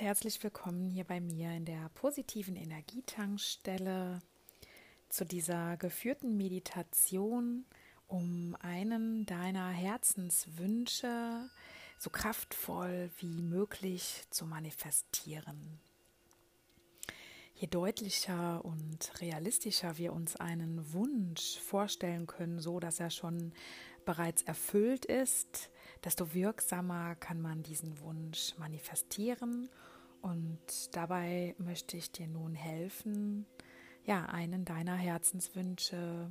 herzlich willkommen hier bei mir in der positiven Energietankstelle zu dieser geführten Meditation, um einen deiner Herzenswünsche so kraftvoll wie möglich zu manifestieren. Je deutlicher und realistischer wir uns einen Wunsch vorstellen können, so dass er schon bereits erfüllt ist, desto wirksamer kann man diesen Wunsch manifestieren. Und dabei möchte ich dir nun helfen, ja, einen deiner Herzenswünsche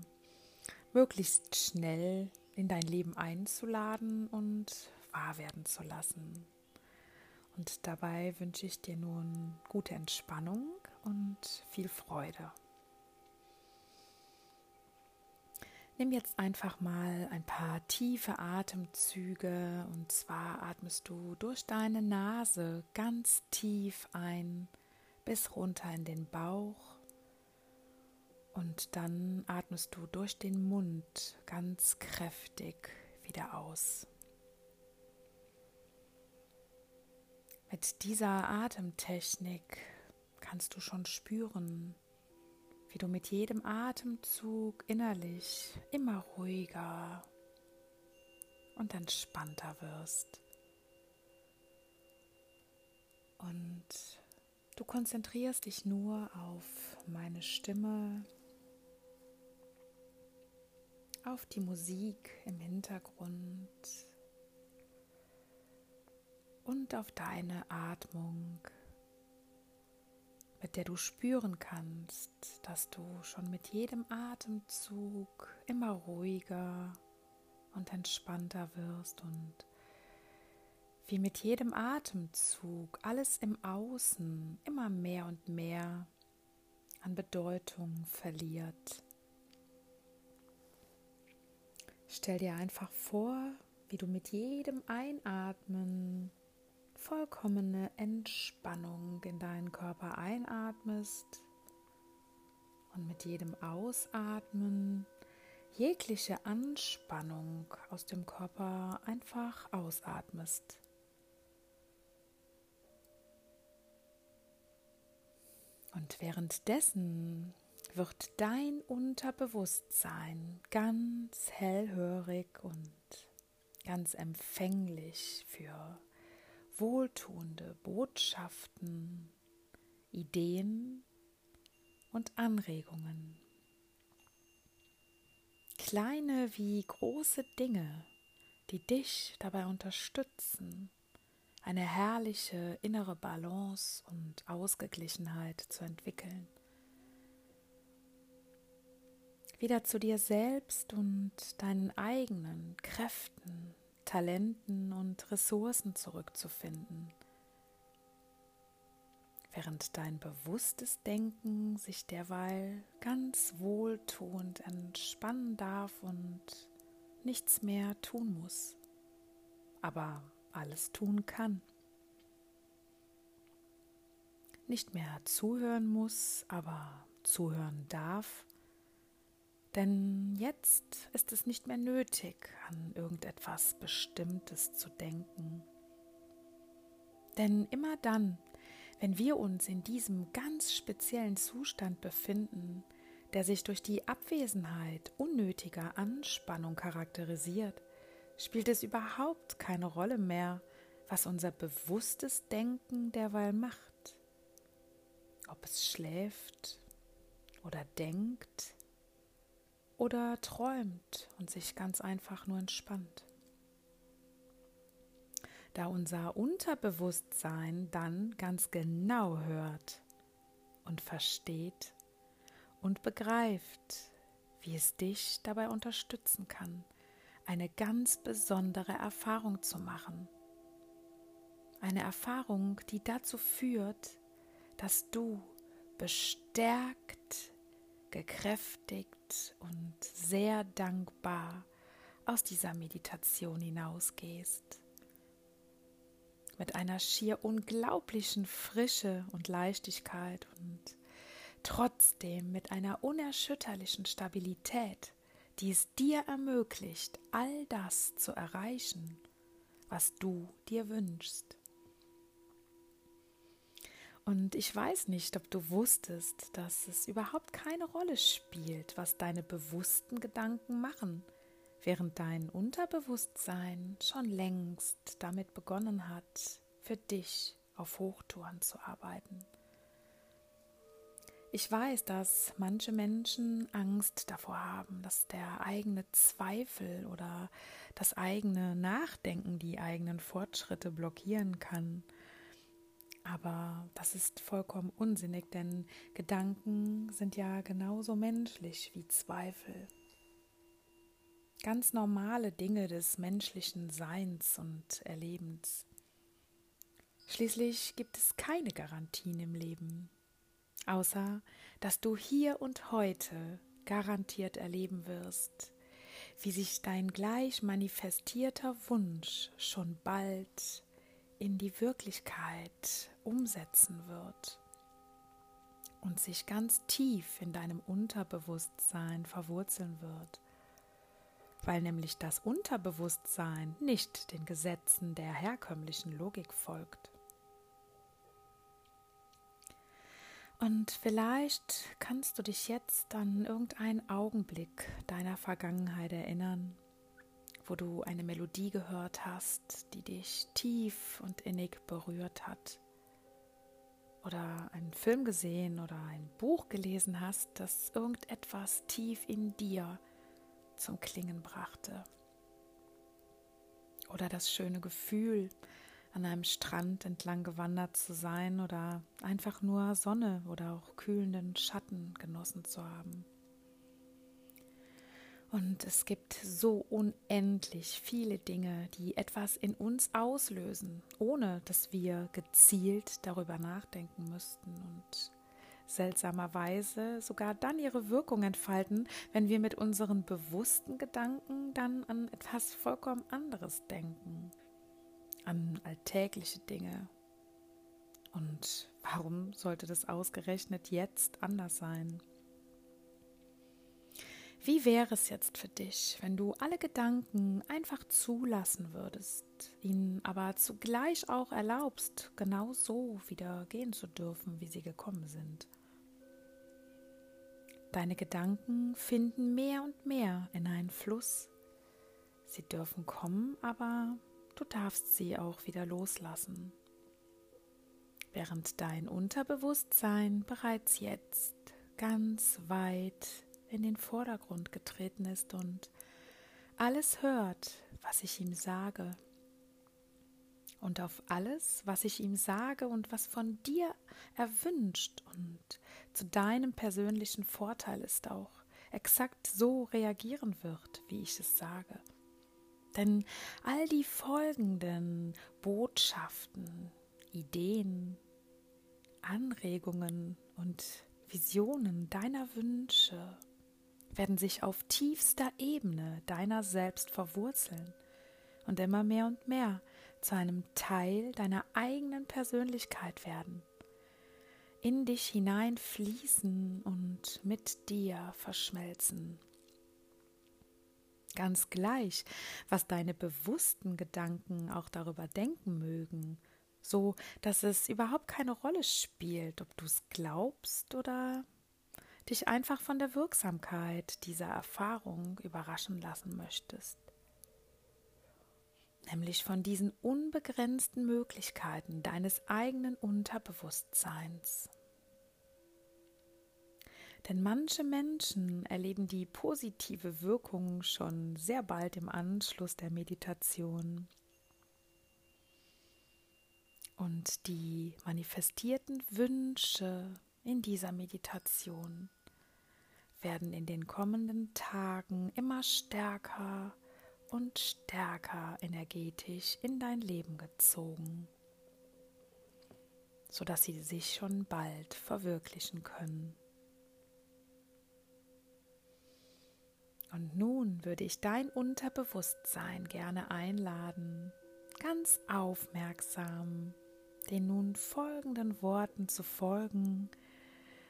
möglichst schnell in dein Leben einzuladen und wahr werden zu lassen. Und dabei wünsche ich dir nun gute Entspannung und viel Freude. Nimm jetzt einfach mal ein paar tiefe Atemzüge und zwar atmest du durch deine Nase ganz tief ein bis runter in den Bauch und dann atmest du durch den Mund ganz kräftig wieder aus. Mit dieser Atemtechnik kannst du schon spüren, wie du mit jedem Atemzug innerlich immer ruhiger und entspannter wirst. Und du konzentrierst dich nur auf meine Stimme, auf die Musik im Hintergrund und auf deine Atmung mit der du spüren kannst, dass du schon mit jedem Atemzug immer ruhiger und entspannter wirst und wie mit jedem Atemzug alles im Außen immer mehr und mehr an Bedeutung verliert. Stell dir einfach vor, wie du mit jedem Einatmen vollkommene Entspannung in deinen Körper einatmest und mit jedem Ausatmen jegliche Anspannung aus dem Körper einfach ausatmest. Und währenddessen wird dein Unterbewusstsein ganz hellhörig und ganz empfänglich für wohltuende Botschaften, Ideen und Anregungen. Kleine wie große Dinge, die dich dabei unterstützen, eine herrliche innere Balance und Ausgeglichenheit zu entwickeln. Wieder zu dir selbst und deinen eigenen Kräften Talenten und Ressourcen zurückzufinden, während dein bewusstes Denken sich derweil ganz wohltuend entspannen darf und nichts mehr tun muss, aber alles tun kann. Nicht mehr zuhören muss, aber zuhören darf denn jetzt ist es nicht mehr nötig, an irgendetwas Bestimmtes zu denken. Denn immer dann, wenn wir uns in diesem ganz speziellen Zustand befinden, der sich durch die Abwesenheit unnötiger Anspannung charakterisiert, spielt es überhaupt keine Rolle mehr, was unser bewusstes Denken derweil macht. Ob es schläft oder denkt oder träumt und sich ganz einfach nur entspannt. Da unser Unterbewusstsein dann ganz genau hört und versteht und begreift, wie es dich dabei unterstützen kann, eine ganz besondere Erfahrung zu machen. Eine Erfahrung, die dazu führt, dass du bestärkt gekräftigt und sehr dankbar aus dieser Meditation hinausgehst. Mit einer schier unglaublichen Frische und Leichtigkeit und trotzdem mit einer unerschütterlichen Stabilität, die es dir ermöglicht, all das zu erreichen, was du dir wünschst. Und ich weiß nicht, ob du wusstest, dass es überhaupt keine Rolle spielt, was deine bewussten Gedanken machen, während dein Unterbewusstsein schon längst damit begonnen hat, für dich auf Hochtouren zu arbeiten. Ich weiß, dass manche Menschen Angst davor haben, dass der eigene Zweifel oder das eigene Nachdenken die eigenen Fortschritte blockieren kann. Aber das ist vollkommen unsinnig, denn Gedanken sind ja genauso menschlich wie Zweifel. Ganz normale Dinge des menschlichen Seins und Erlebens. Schließlich gibt es keine Garantien im Leben, außer dass du hier und heute garantiert erleben wirst, wie sich dein gleich manifestierter Wunsch schon bald in die Wirklichkeit umsetzen wird und sich ganz tief in deinem Unterbewusstsein verwurzeln wird, weil nämlich das Unterbewusstsein nicht den Gesetzen der herkömmlichen Logik folgt. Und vielleicht kannst du dich jetzt an irgendeinen Augenblick deiner Vergangenheit erinnern, wo du eine Melodie gehört hast, die dich tief und innig berührt hat. Oder einen Film gesehen oder ein Buch gelesen hast, das irgendetwas tief in dir zum Klingen brachte. Oder das schöne Gefühl, an einem Strand entlang gewandert zu sein oder einfach nur Sonne oder auch kühlenden Schatten genossen zu haben. Und es gibt so unendlich viele Dinge, die etwas in uns auslösen, ohne dass wir gezielt darüber nachdenken müssten und seltsamerweise sogar dann ihre Wirkung entfalten, wenn wir mit unseren bewussten Gedanken dann an etwas vollkommen anderes denken, an alltägliche Dinge. Und warum sollte das ausgerechnet jetzt anders sein? Wie wäre es jetzt für dich, wenn du alle Gedanken einfach zulassen würdest, ihnen aber zugleich auch erlaubst, genau so wieder gehen zu dürfen, wie sie gekommen sind? Deine Gedanken finden mehr und mehr in einen Fluss. Sie dürfen kommen, aber du darfst sie auch wieder loslassen. Während dein Unterbewusstsein bereits jetzt ganz weit in den Vordergrund getreten ist und alles hört, was ich ihm sage. Und auf alles, was ich ihm sage und was von dir erwünscht und zu deinem persönlichen Vorteil ist auch, exakt so reagieren wird, wie ich es sage. Denn all die folgenden Botschaften, Ideen, Anregungen und Visionen deiner Wünsche werden sich auf tiefster Ebene deiner selbst verwurzeln und immer mehr und mehr zu einem Teil deiner eigenen Persönlichkeit werden, in dich hineinfließen und mit dir verschmelzen. Ganz gleich, was deine bewussten Gedanken auch darüber denken mögen, so dass es überhaupt keine Rolle spielt, ob du es glaubst oder dich einfach von der Wirksamkeit dieser Erfahrung überraschen lassen möchtest. Nämlich von diesen unbegrenzten Möglichkeiten deines eigenen Unterbewusstseins. Denn manche Menschen erleben die positive Wirkung schon sehr bald im Anschluss der Meditation. Und die manifestierten Wünsche in dieser Meditation werden in den kommenden Tagen immer stärker und stärker energetisch in dein Leben gezogen, sodass sie sich schon bald verwirklichen können. Und nun würde ich dein Unterbewusstsein gerne einladen, ganz aufmerksam den nun folgenden Worten zu folgen,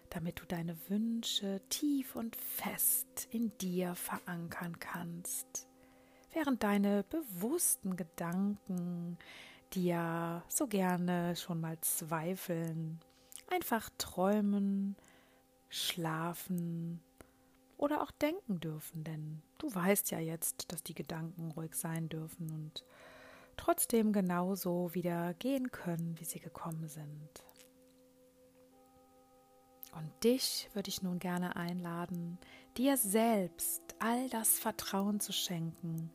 damit du deine Wünsche tief und fest in dir verankern kannst, während deine bewussten Gedanken, die ja so gerne schon mal zweifeln, einfach träumen, schlafen oder auch denken dürfen, denn du weißt ja jetzt, dass die Gedanken ruhig sein dürfen und trotzdem genauso wieder gehen können, wie sie gekommen sind. Und dich würde ich nun gerne einladen, dir selbst all das Vertrauen zu schenken,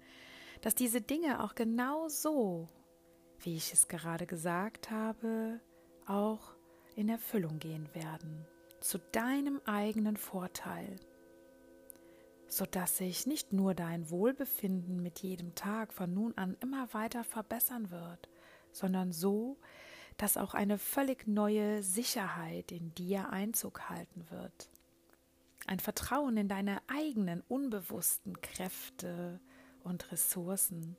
dass diese Dinge auch genau so, wie ich es gerade gesagt habe, auch in Erfüllung gehen werden, zu deinem eigenen Vorteil, sodass sich nicht nur dein Wohlbefinden mit jedem Tag von nun an immer weiter verbessern wird, sondern so, dass auch eine völlig neue Sicherheit in dir Einzug halten wird. Ein Vertrauen in deine eigenen unbewussten Kräfte und Ressourcen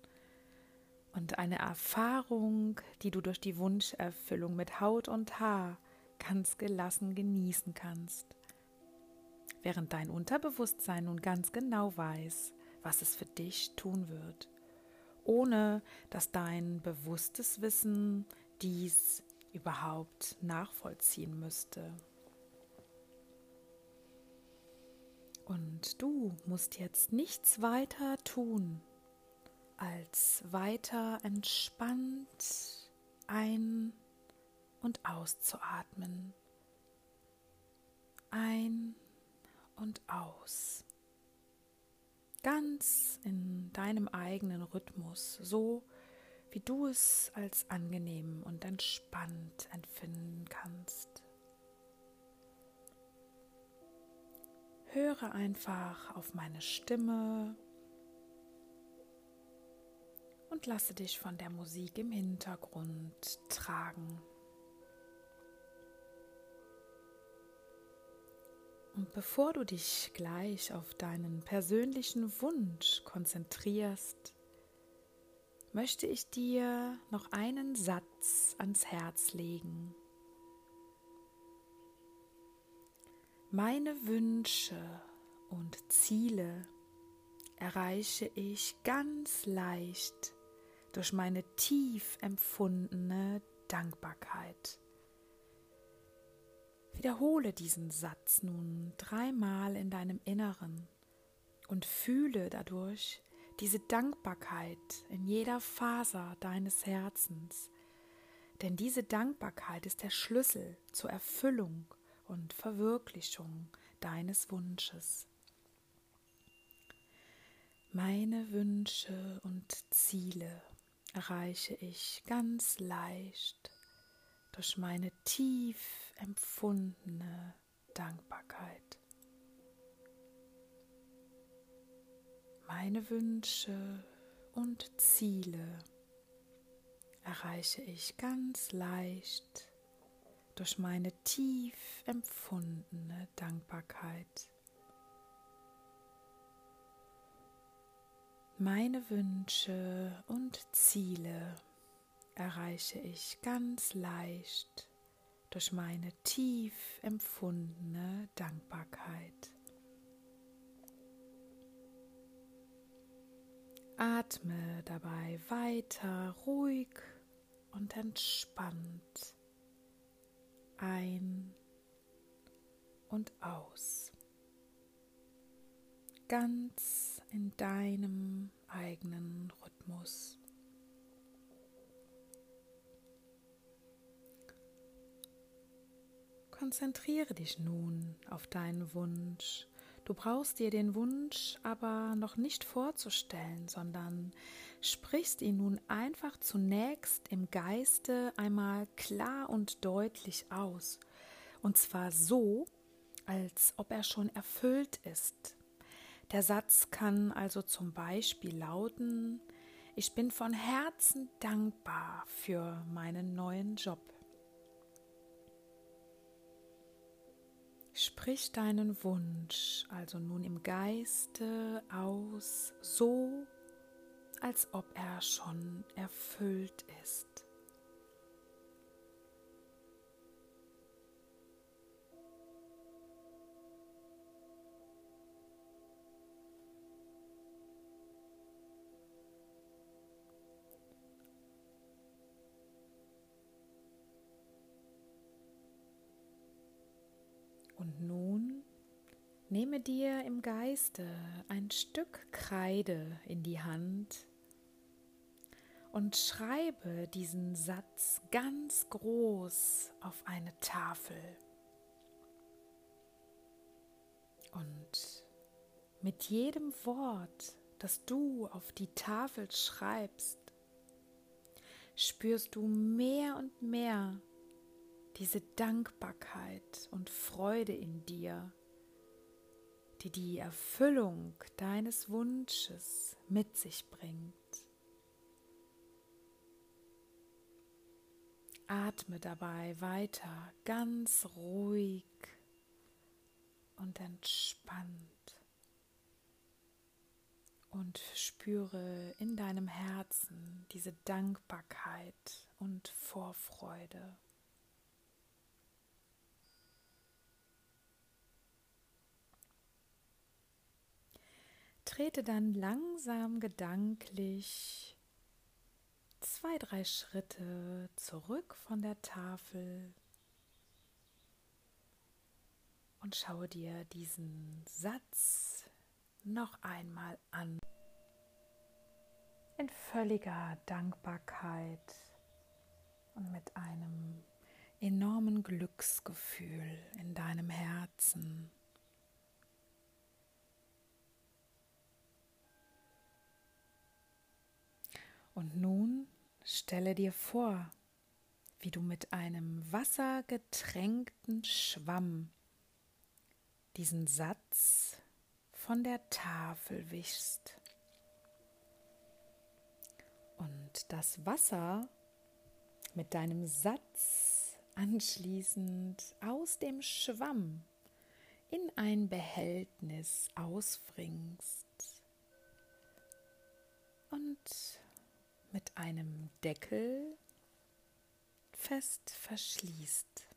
und eine Erfahrung, die du durch die Wunscherfüllung mit Haut und Haar ganz gelassen genießen kannst. Während dein Unterbewusstsein nun ganz genau weiß, was es für dich tun wird, ohne dass dein bewusstes Wissen dies überhaupt nachvollziehen müsste. Und du musst jetzt nichts weiter tun, als weiter entspannt ein- und auszuatmen. Ein und aus. Ganz in deinem eigenen Rhythmus, so wie du es als angenehm und entspannt empfinden kannst. Höre einfach auf meine Stimme und lasse dich von der Musik im Hintergrund tragen. Und bevor du dich gleich auf deinen persönlichen Wunsch konzentrierst, möchte ich dir noch einen Satz ans Herz legen. Meine Wünsche und Ziele erreiche ich ganz leicht durch meine tief empfundene Dankbarkeit. Wiederhole diesen Satz nun dreimal in deinem Inneren und fühle dadurch, diese Dankbarkeit in jeder Faser deines Herzens. Denn diese Dankbarkeit ist der Schlüssel zur Erfüllung und Verwirklichung deines Wunsches. Meine Wünsche und Ziele erreiche ich ganz leicht durch meine tief empfundene Dankbarkeit. Meine Wünsche und Ziele erreiche ich ganz leicht durch meine tief empfundene Dankbarkeit. Meine Wünsche und Ziele erreiche ich ganz leicht durch meine tief empfundene Dankbarkeit. Atme dabei weiter ruhig und entspannt ein und aus. Ganz in deinem eigenen Rhythmus. Konzentriere dich nun auf deinen Wunsch Du brauchst dir den Wunsch aber noch nicht vorzustellen, sondern sprichst ihn nun einfach zunächst im Geiste einmal klar und deutlich aus. Und zwar so, als ob er schon erfüllt ist. Der Satz kann also zum Beispiel lauten, ich bin von Herzen dankbar für meinen neuen Job. Sprich deinen Wunsch also nun im Geiste aus, so als ob er schon erfüllt ist. Nehme dir im Geiste ein Stück Kreide in die Hand und schreibe diesen Satz ganz groß auf eine Tafel. Und mit jedem Wort, das du auf die Tafel schreibst, spürst du mehr und mehr diese Dankbarkeit und Freude in dir, die die Erfüllung deines Wunsches mit sich bringt. Atme dabei weiter ganz ruhig und entspannt und spüre in deinem Herzen diese Dankbarkeit und Vorfreude. Trete dann langsam gedanklich zwei, drei Schritte zurück von der Tafel und schaue dir diesen Satz noch einmal an. In völliger Dankbarkeit und mit einem enormen Glücksgefühl in deinem Herzen. Und nun stelle dir vor, wie du mit einem wassergetränkten Schwamm diesen Satz von der Tafel wischst. Und das Wasser mit deinem Satz anschließend aus dem Schwamm in ein Behältnis ausbringst und mit einem Deckel fest verschließt.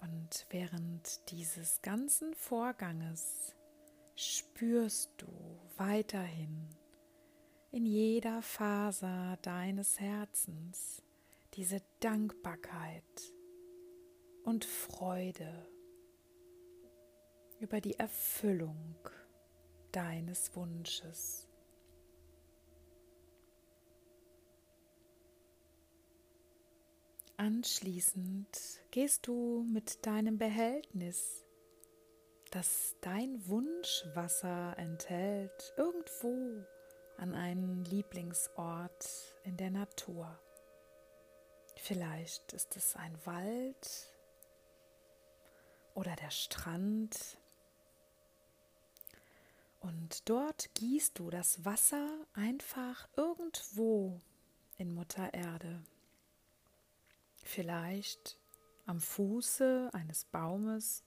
Und während dieses ganzen Vorganges spürst du weiterhin in jeder Faser deines Herzens diese Dankbarkeit und Freude über die Erfüllung deines Wunsches. Anschließend gehst du mit deinem Behältnis, das dein Wunschwasser enthält, irgendwo an einen Lieblingsort in der Natur. Vielleicht ist es ein Wald oder der Strand und dort gießt du das Wasser einfach irgendwo in Mutter Erde. Vielleicht am Fuße eines Baumes.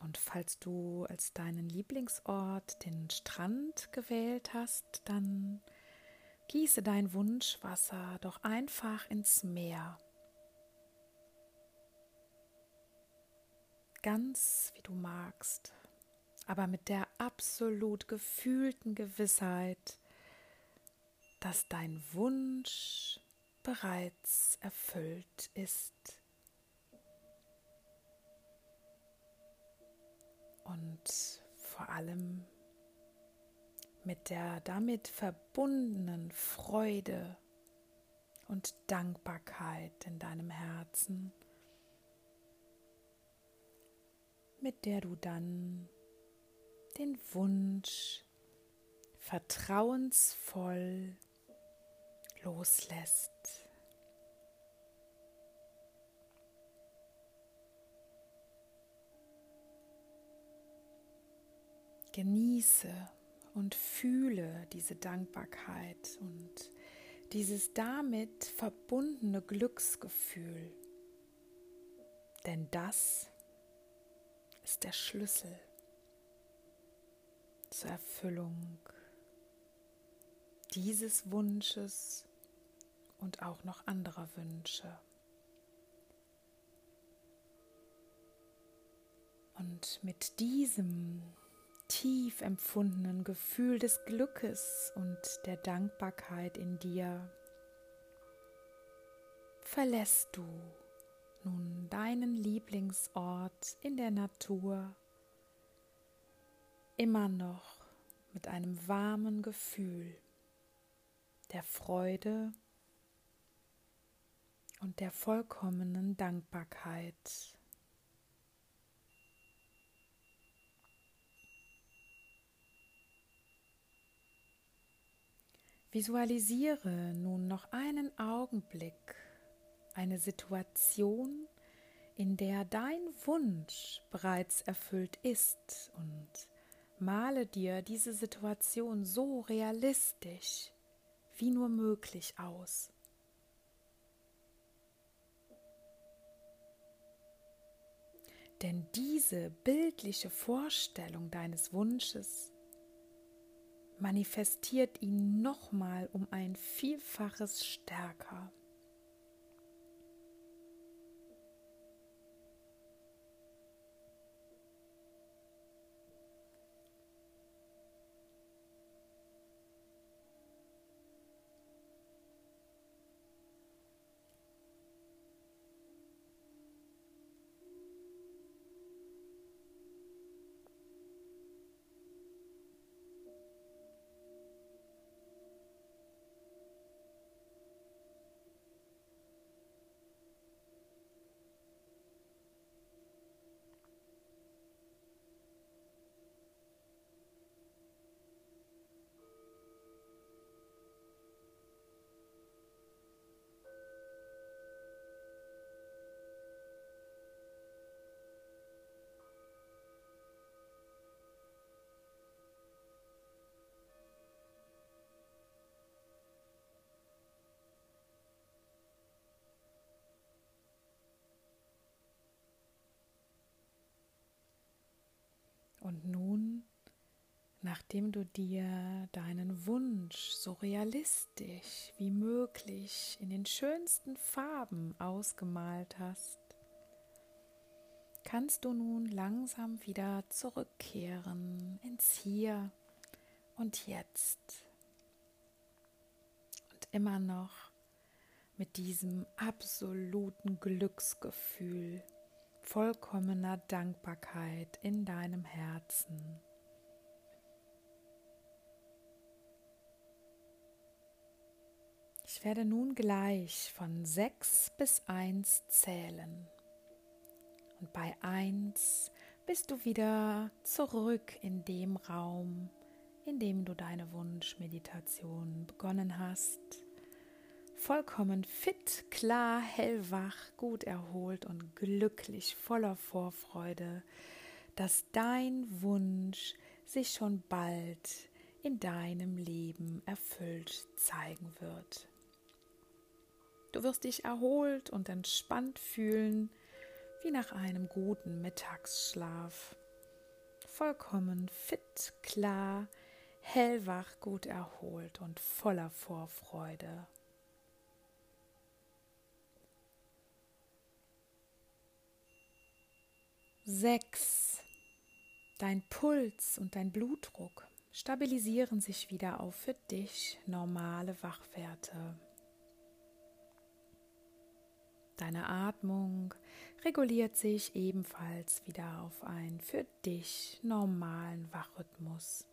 Und falls du als deinen Lieblingsort den Strand gewählt hast, dann gieße dein Wunschwasser doch einfach ins Meer. ganz du magst, aber mit der absolut gefühlten Gewissheit, dass dein Wunsch bereits erfüllt ist. Und vor allem mit der damit verbundenen Freude und Dankbarkeit in deinem Herzen mit der du dann den Wunsch vertrauensvoll loslässt. Genieße und fühle diese Dankbarkeit und dieses damit verbundene Glücksgefühl. Denn das ist der Schlüssel zur Erfüllung dieses Wunsches und auch noch anderer Wünsche. Und mit diesem tief empfundenen Gefühl des Glückes und der Dankbarkeit in dir verlässt du nun deinen Lieblingsort in der Natur immer noch mit einem warmen Gefühl der Freude und der vollkommenen Dankbarkeit. Visualisiere nun noch einen Augenblick eine Situation, in der dein Wunsch bereits erfüllt ist und male dir diese Situation so realistisch wie nur möglich aus. Denn diese bildliche Vorstellung deines Wunsches manifestiert ihn nochmal um ein Vielfaches stärker. Und nun, nachdem du dir deinen Wunsch so realistisch wie möglich in den schönsten Farben ausgemalt hast, kannst du nun langsam wieder zurückkehren ins Hier und Jetzt. Und immer noch mit diesem absoluten Glücksgefühl vollkommener Dankbarkeit in deinem Herzen. Ich werde nun gleich von sechs bis eins zählen. Und bei eins bist du wieder zurück in dem Raum, in dem du deine Wunschmeditation begonnen hast vollkommen fit, klar, hellwach, gut erholt und glücklich, voller Vorfreude, dass dein Wunsch sich schon bald in deinem Leben erfüllt zeigen wird. Du wirst dich erholt und entspannt fühlen, wie nach einem guten Mittagsschlaf. Vollkommen fit, klar, hellwach, gut erholt und voller Vorfreude. Sechs. Dein Puls und dein Blutdruck stabilisieren sich wieder auf für dich normale Wachwerte. Deine Atmung reguliert sich ebenfalls wieder auf einen für dich normalen Wachrhythmus.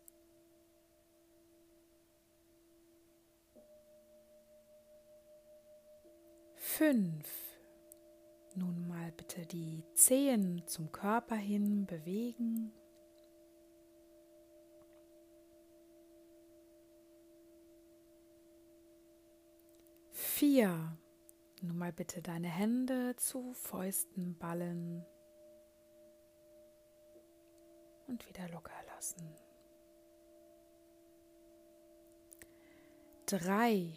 Fünf. Nun mal bitte die Zehen zum Körper hin bewegen. Vier. Nun mal bitte deine Hände zu Fäusten ballen und wieder locker lassen. Drei.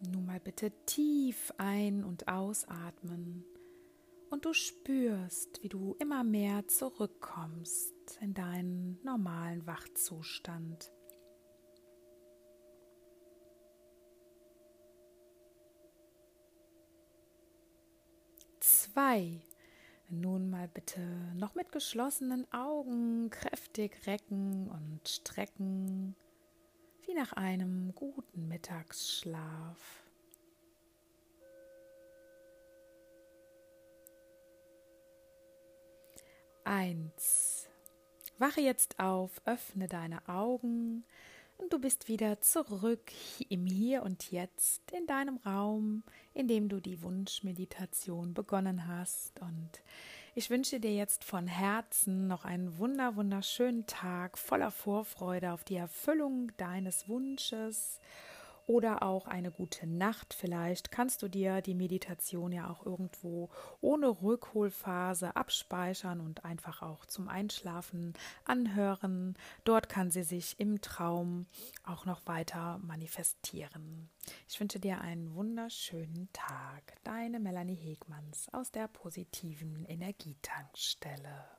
Nun mal bitte tief ein- und ausatmen und du spürst, wie du immer mehr zurückkommst in deinen normalen Wachzustand. Zwei. Nun mal bitte noch mit geschlossenen Augen kräftig recken und strecken, wie nach einem guten Mittagsschlaf. Eins. Wache jetzt auf, öffne deine Augen und du bist wieder zurück im Hier und Jetzt in deinem Raum, in dem du die Wunschmeditation begonnen hast. Und ich wünsche dir jetzt von Herzen noch einen wunder wunderschönen Tag voller Vorfreude auf die Erfüllung deines Wunsches oder auch eine gute Nacht. Vielleicht kannst du dir die Meditation ja auch irgendwo ohne Rückholphase abspeichern und einfach auch zum Einschlafen anhören. Dort kann sie sich im Traum auch noch weiter manifestieren. Ich wünsche dir einen wunderschönen Tag. Deine Melanie Hegmanns aus der positiven Energietankstelle.